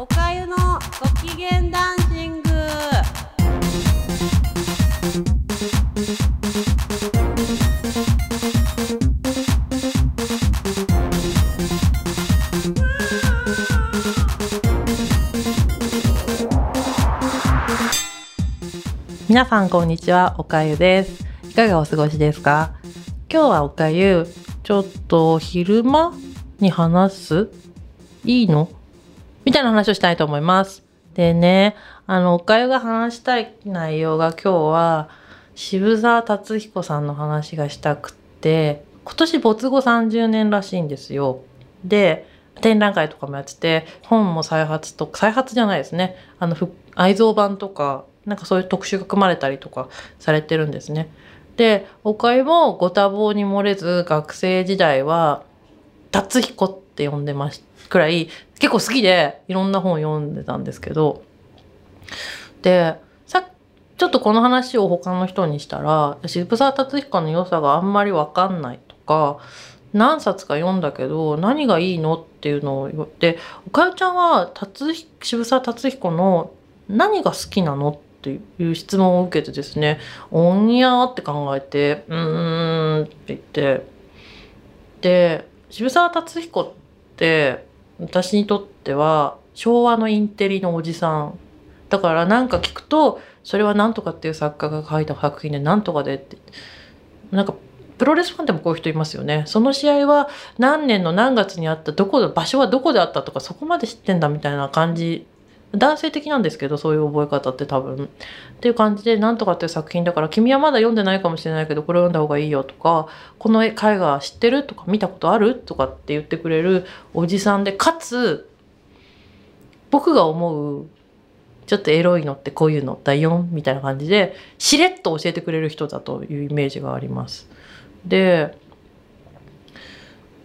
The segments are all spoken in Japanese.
おかゆのご機嫌ダンシング。皆さんこんにちはおかゆです。いかがお過ごしですか？今日はおかゆちょっと昼間に話す？いいの？みたいな話をしたいと思います。でねあのおかゆが話したい内容が今日は渋沢達彦さんの話がしたくって今年没後30年らしいんですよ。で展覧会とかもやってて本も再発と再発じゃないですね。あの愛蔵版とかなんかそういう特集が組まれたりとかされてるんですね。でおかゆもご多忙に漏れず学生時代は達彦って呼んでましくらい結構好きでいろんな本を読んでたんですけど。でさちょっとこの話を他の人にしたら渋沢達彦の良さがあんまり分かんないとか何冊か読んだけど何がいいのっていうのを言っておかゆちゃんは渋沢達彦の何が好きなのっていう質問を受けてですね「おんにゃー」って考えて「うーん」って言って。で渋沢達彦って私にとっては昭和のインテリのおじさんだからなんか聞くとそれは何とかっていう作家が書いた作品で何とかでってなんかプロレスファンでもこういう人いますよね。その試合は何年の何月にあったどこ場所はどこであったとかそこまで知ってんだみたいな感じ男性的なんですけどそういう覚え方って多分っていう感じで「なんとか」っていう作品だから君はまだ読んでないかもしれないけどこれ読んだ方がいいよとか「この絵画知ってる?」とか「見たことある?」とかって言ってくれるおじさんでかつ僕が思うちょっとエロいのってこういうのだよみたいな感じでしれっと教えてくれる人だというイメージがあります。で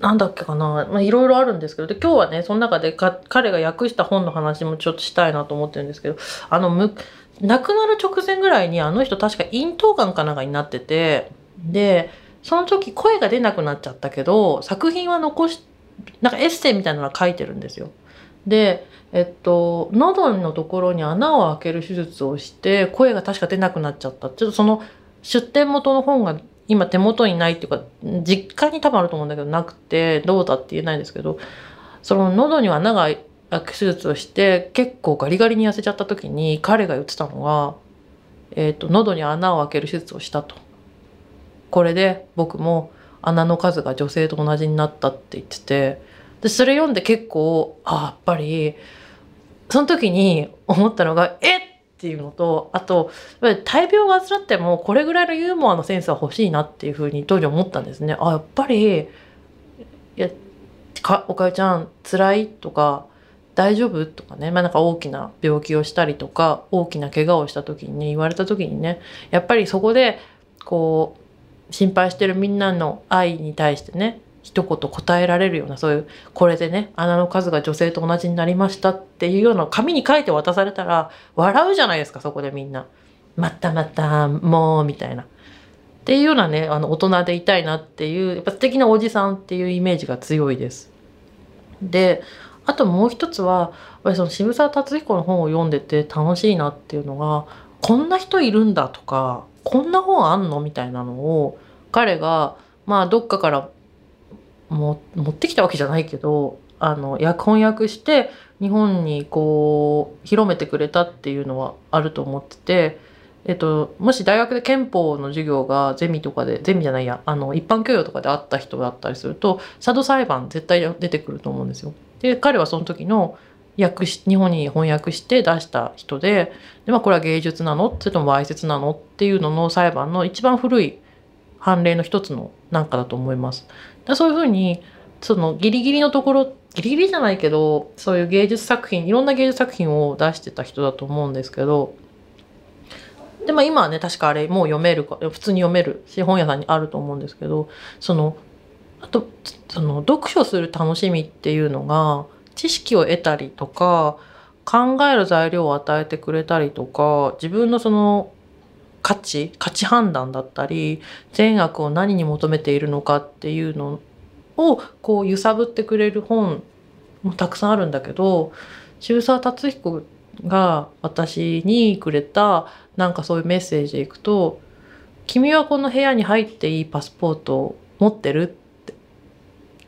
なんだっけかな、ま、いろいろあるんですけど。で今日はねその中でか彼が訳した本の話もちょっとしたいなと思ってるんですけど。あのむ亡くなる直前ぐらいにあの人確か咽頭がんかなんかになってて。でその時声が出なくなっちゃったけど作品は残しなんかエッセイみたいなのが書いてるんですよ。でえっと喉のところに穴を開ける手術をして声が確か出なくなっちゃった。ちょっとその出典元の本が今手元にないっていうか実家に多分あると思うんだけどなくてどうだって言えないんですけどその喉には穴が開く手術をして結構ガリガリに痩せちゃった時に彼が言ってたのが、えーと、喉に穴を開ける手術をしたと。これで僕も穴の数が女性と同じになったって言っててでそれ読んで結構あやっぱりその時に思ったのが「えっ!」っていうのとあと大病を患ってもこれぐらいのユーモアのセンスは欲しいなっていうふうに当時思ったんですね。あやっぱりいやかおかゆちゃん辛いとか大丈夫とかね、まあ、なんか大きな病気をしたりとか大きな怪我をした時にね言われた時にねやっぱりそこでこう心配してるみんなの愛に対してね一言答えられるようなそういうこれでね穴の数が女性と同じになりましたっていうような紙に書いて渡されたら笑うじゃないですかそこでみんな。またまたもうみたいな。っていうようなねあの大人でいたいなっていうやっぱ素敵なおじさんっていうイメージが強いです。であともう一つはその渋沢達彦の本を読んでて楽しいなっていうのがこんな人いるんだとかこんな本あんのみたいなのを彼がまあどっかからも持ってきたわけじゃないけどあの翻訳して日本にこう広めてくれたっていうのはあると思ってて、えっと、もし大学で憲法の授業がゼミとかでゼミじゃないやあの一般教養とかであった人だったりすると佐渡裁判絶対出てくると思うんですよ。で彼はその時の訳し日本に翻訳して出した人でで、まあ、これは芸術なの？それともわいせつなの？っていうのの裁判の一番古い判例の一つのなんかだと思います。そういうふうにそのギリギリのところギリギリじゃないけどそういう芸術作品いろんな芸術作品を出してた人だと思うんですけどでまあ今はね確かあれもう読めるか普通に読めるし本屋さんにあると思うんですけどそのあとその読書する楽しみっていうのが知識を得たりとか考える材料を与えてくれたりとか自分のその価値価値判断だったり善悪を何に求めているのかっていうのをこう揺さぶってくれる本もたくさんあるんだけど渋沢達彦が私にくれたなんかそういうメッセージでいくと「君はこの部屋に入っていいパスポートを持ってる?」って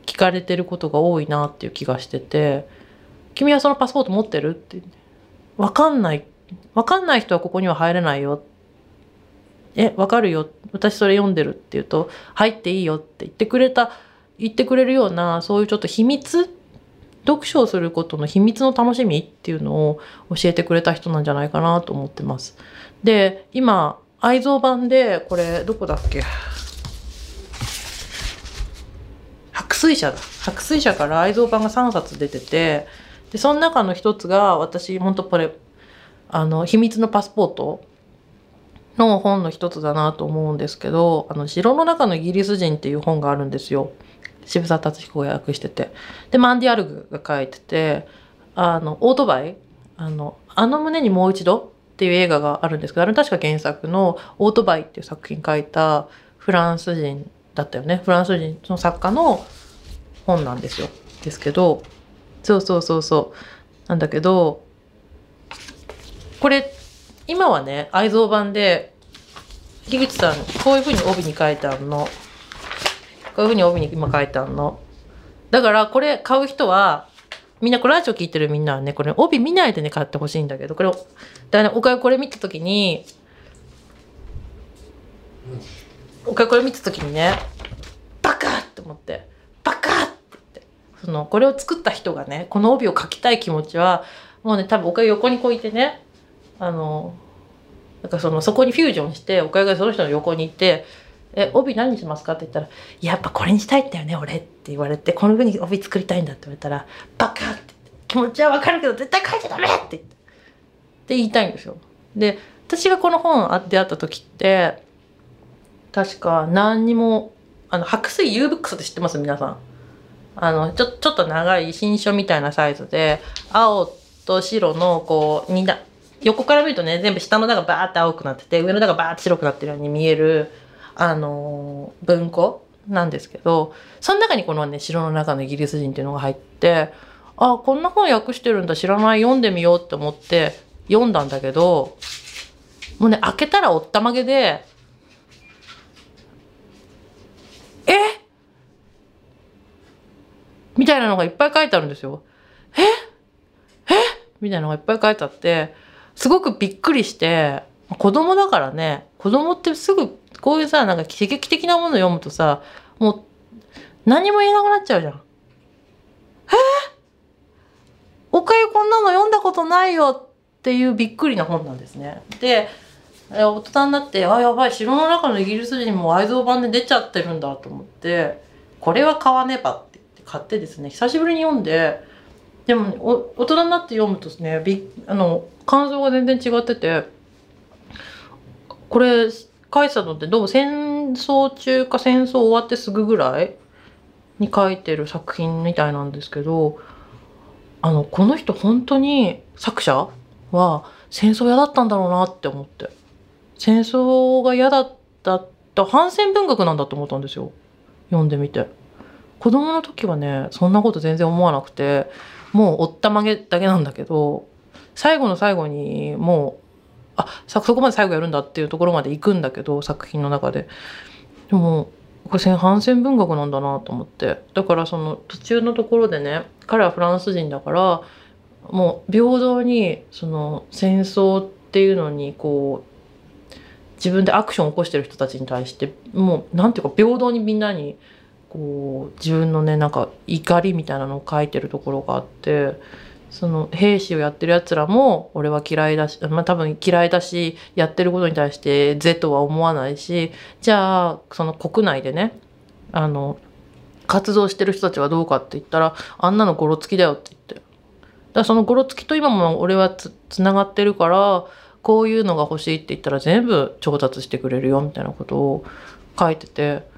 聞かれてることが多いなっていう気がしてて「君はそのパスポート持ってる?」って「わかんないわかんない人はここには入れないよ」ってえ、わかるよ。私それ読んでるって言うと、入っていいよって言ってくれた、言ってくれるような、そういうちょっと秘密読書をすることの秘密の楽しみっていうのを教えてくれた人なんじゃないかなと思ってます。で、今、愛蔵版で、これ、どこだっけ？白水社だ。白水社から愛蔵版が3冊出てて、で、その中の一つが、私、本当これ、あの、秘密のパスポートの本の一つだなと思うんですけど、あの、城の中のイギリス人っていう本があるんですよ。渋沢達彦が訳してて。で、マンディアルグが書いてて、あの、オートバイ？あの、あの胸にもう一度っていう映画があるんですけど、あれ確か原作のオートバイっていう作品書いたフランス人だったよね。フランス人の作家の本なんですよ。ですけど、そうそうそうそう。なんだけど、これ今はね、愛蔵版で、樋口さん、こういう風に帯に書いてあるの。こういう風に帯に今書いてあるの。だから、これ買う人は、みんな、これラジオ聞いてるみんなはね、これ帯見ないでね、買ってほしいんだけど、これ、だからね、おかゆこれ見たときに、おかゆこれ見たときにね、バカって思って、バカって言って、その、これを作った人がね、この帯を書きたい気持ちは、もうね、多分おかゆ横にこういてね、あの、なんかその、そこにフュージョンして、おかゆがその人の横にいて、え、帯何にしますかって言ったら、やっぱこれにしたいんだよね、俺って言われて、この風に帯作りたいんだって言われたら、バカって言って、気持ちはわかるけど絶対書いちゃダメって言って、って言いたいんですよ。で、私がこの本出会った時って、確か何にも、あの、白水 U ブックスって知ってます？皆さん。あの、ちょ、ちょっと長い新書みたいなサイズで、青と白のこう、二段、横から見るとね、全部下の段がバーって青くなってて、上の段がバーって白くなってるように見える、あのー文庫なんですけど、その中にこのね、城の中のイギリス人っていうのが入って、あ、こんな本訳してるんだ、知らない、読んでみようって思って読んだんだけど、もうね、開けたらおったまげで、え？みたいなのがいっぱい書いてあるんですよ。え？え？みたいなのがいっぱい書いてあって、すごくびっくりして、子供だからね、子供ってすぐこういうさ、なんか刺激的なもの読むとさ、もう何も言えなくなっちゃうじゃん。えおかゆこんなの読んだことないよっていうびっくりな本なんですね。で、大人になって、あ、やばい、城の中のイギリス人も愛蔵版で出ちゃってるんだと思って、これは買わねばって言って買ってですね、久しぶりに読んで、でも、お大人になって読むとですね、びあの、感想が全然違ってて、これ、書いてたのってどう？も戦争中か戦争終わってすぐぐらい？に書いてる作品みたいなんですけど、あの、この人本当に作者は戦争嫌だったんだろうなって思って。戦争が嫌だったって反戦文学なんだと思ったんですよ。読んでみて。子供の時はね、そんなこと全然思わなくて、もうおったまげだけなんだけど、最後の最後にもう、あ、そこまで最後やるんだっていうところまで行くんだけど、作品の中で。でも、これ反戦文学なんだなと思って。だからその途中のところでね、彼はフランス人だから、もう平等にその戦争っていうのにこう、自分でアクションを起こしてる人たちに対して、もうなんていうか平等にみんなにこう自分のねなんか怒りみたいなのを書いてるところがあってその兵士をやってるやつらも俺は嫌いだしまあ多分嫌いだしやってることに対して是とは思わないしじゃあその国内でねあの活動してる人たちはどうかって言ったらあんなのゴロつきだよって言ってだからそのゴロつきと今も俺はつつながってるからこういうのが欲しいって言ったら全部調達してくれるよみたいなことを書いてて。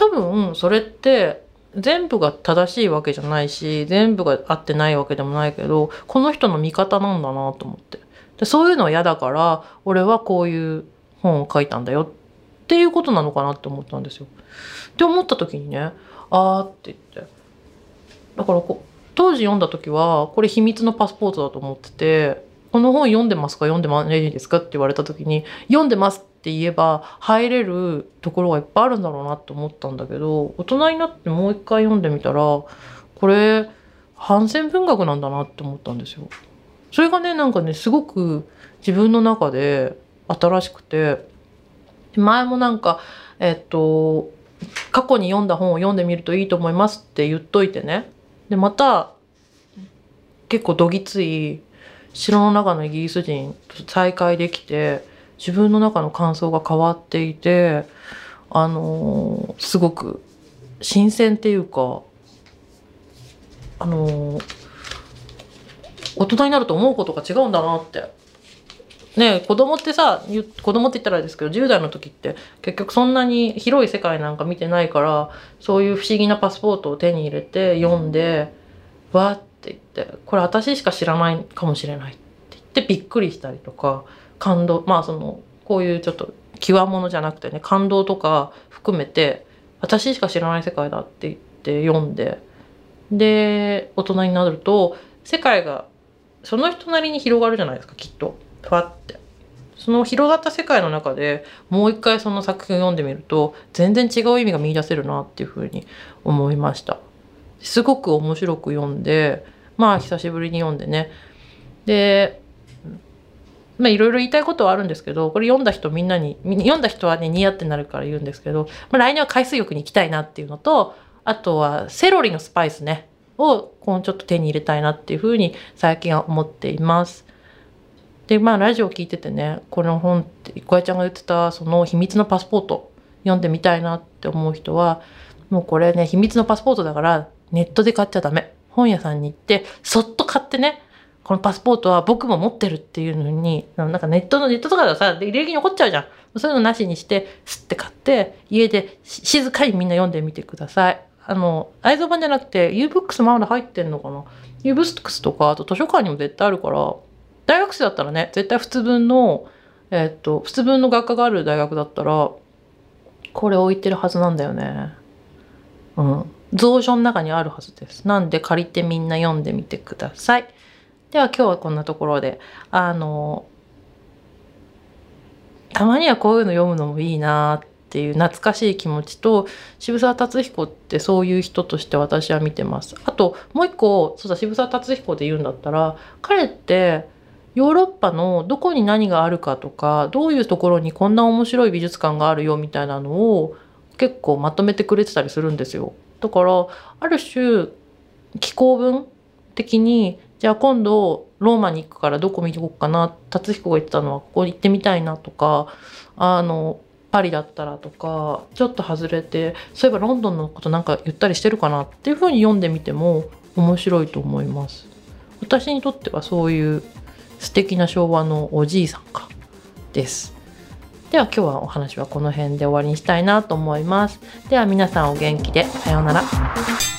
多分それって全部が正しいわけじゃないし全部が合ってないわけでもないけどこの人の味方なんだなと思って。でそういうのは嫌だから俺はこういう本を書いたんだよ。っていうことなのかなって思ったんですよ。って思った時にねあーって言って。だからこ当時読んだ時はこれ秘密のパスポートだと思っててこの本読んでますか？読んでないですか？って言われた時に読んでますって言えば入れるところがいっぱいあるんだろうなって思ったんだけど大人になってもう一回読んでみたらこれ反戦文学なんだなって思ったんですよ。それがねなんかねすごく自分の中で新しくて前もなんかえっと過去に読んだ本を読んでみるといいと思いますって言っといてねでまた結構どぎつい城の中のイギリス人と再会できて自分の中の感想が変わっていてあのすごく新鮮っていうかあのー大人になると思うことが違うんだなって。ね子供ってさ子供って言ったらあれですけど10代の時って結局そんなに広い世界なんか見てないからそういう不思議なパスポートを手に入れて読んでわーって言ってこれ私しか知らないかもしれないって言ってびっくりしたりとか感動まあそのこういうちょっと際物じゃなくてね感動とか含めて私しか知らない世界だって言って読んでで大人になると世界がその人なりに広がるじゃないですかきっとふわって。その広がった世界の中でもう一回その作品を読んでみると全然違う意味が見出せるなっていうふうに思いました。すごく面白く読んでまあ久しぶりに読んでねでまあいろいろ言いたいことはあるんですけどこれ読んだ人みんなに読んだ人はね似合ってなるから言うんですけど、まあ、来年は海水浴に行きたいなっていうのとあとはセロリのスパイスねをこうちょっと手に入れたいなっていうふうに最近は思っています。でまあラジオ聞いててねこの本って小屋ちゃんが言ってたその秘密のパスポート読んでみたいなって思う人はもうこれね秘密のパスポートだからネットで買っちゃダメ本屋さんに行ってそっと買ってねこのパスポートは僕も持ってるっていうのになんかネットのネットとかではさ履歴に残っちゃうじゃん。そういうのなしにしてスッて買って家で静かにみんな読んでみてください。あの愛蔵版じゃなくて U-BOOKS まだ入ってんのかな。U-BOOKS とかあと図書館にも絶対あるから大学生だったらね絶対普通分のえっと普通分の学科がある大学だったらこれ置いてるはずなんだよね。うん。蔵書の中にあるはずです。なんで借りてみんな読んでみてください。では今日はこんなところであのたまにはこういうの読むのもいいなっていう懐かしい気持ちと渋沢達彦ってそういう人として私は見てますあともう一個そうだ渋沢達彦で言うんだったら彼ってヨーロッパのどこに何があるかとかどういうところにこんな面白い美術館があるよみたいなのを結構まとめてくれてたりするんですよ。だからある種気候文的にじゃあ今度ローマに行くからどこ見に行こうかな達彦が言ってたのはここ行ってみたいなとかあのパリだったらとかちょっと外れてそういえばロンドンのことなんか言ったりしてるかなっていうふうに読んでみても面白いと思います。私にとってはそういう素敵な昭和のおじいさんかです。では今日はお話はこの辺で終わりにしたいなと思います。では皆さんお元気でさようなら。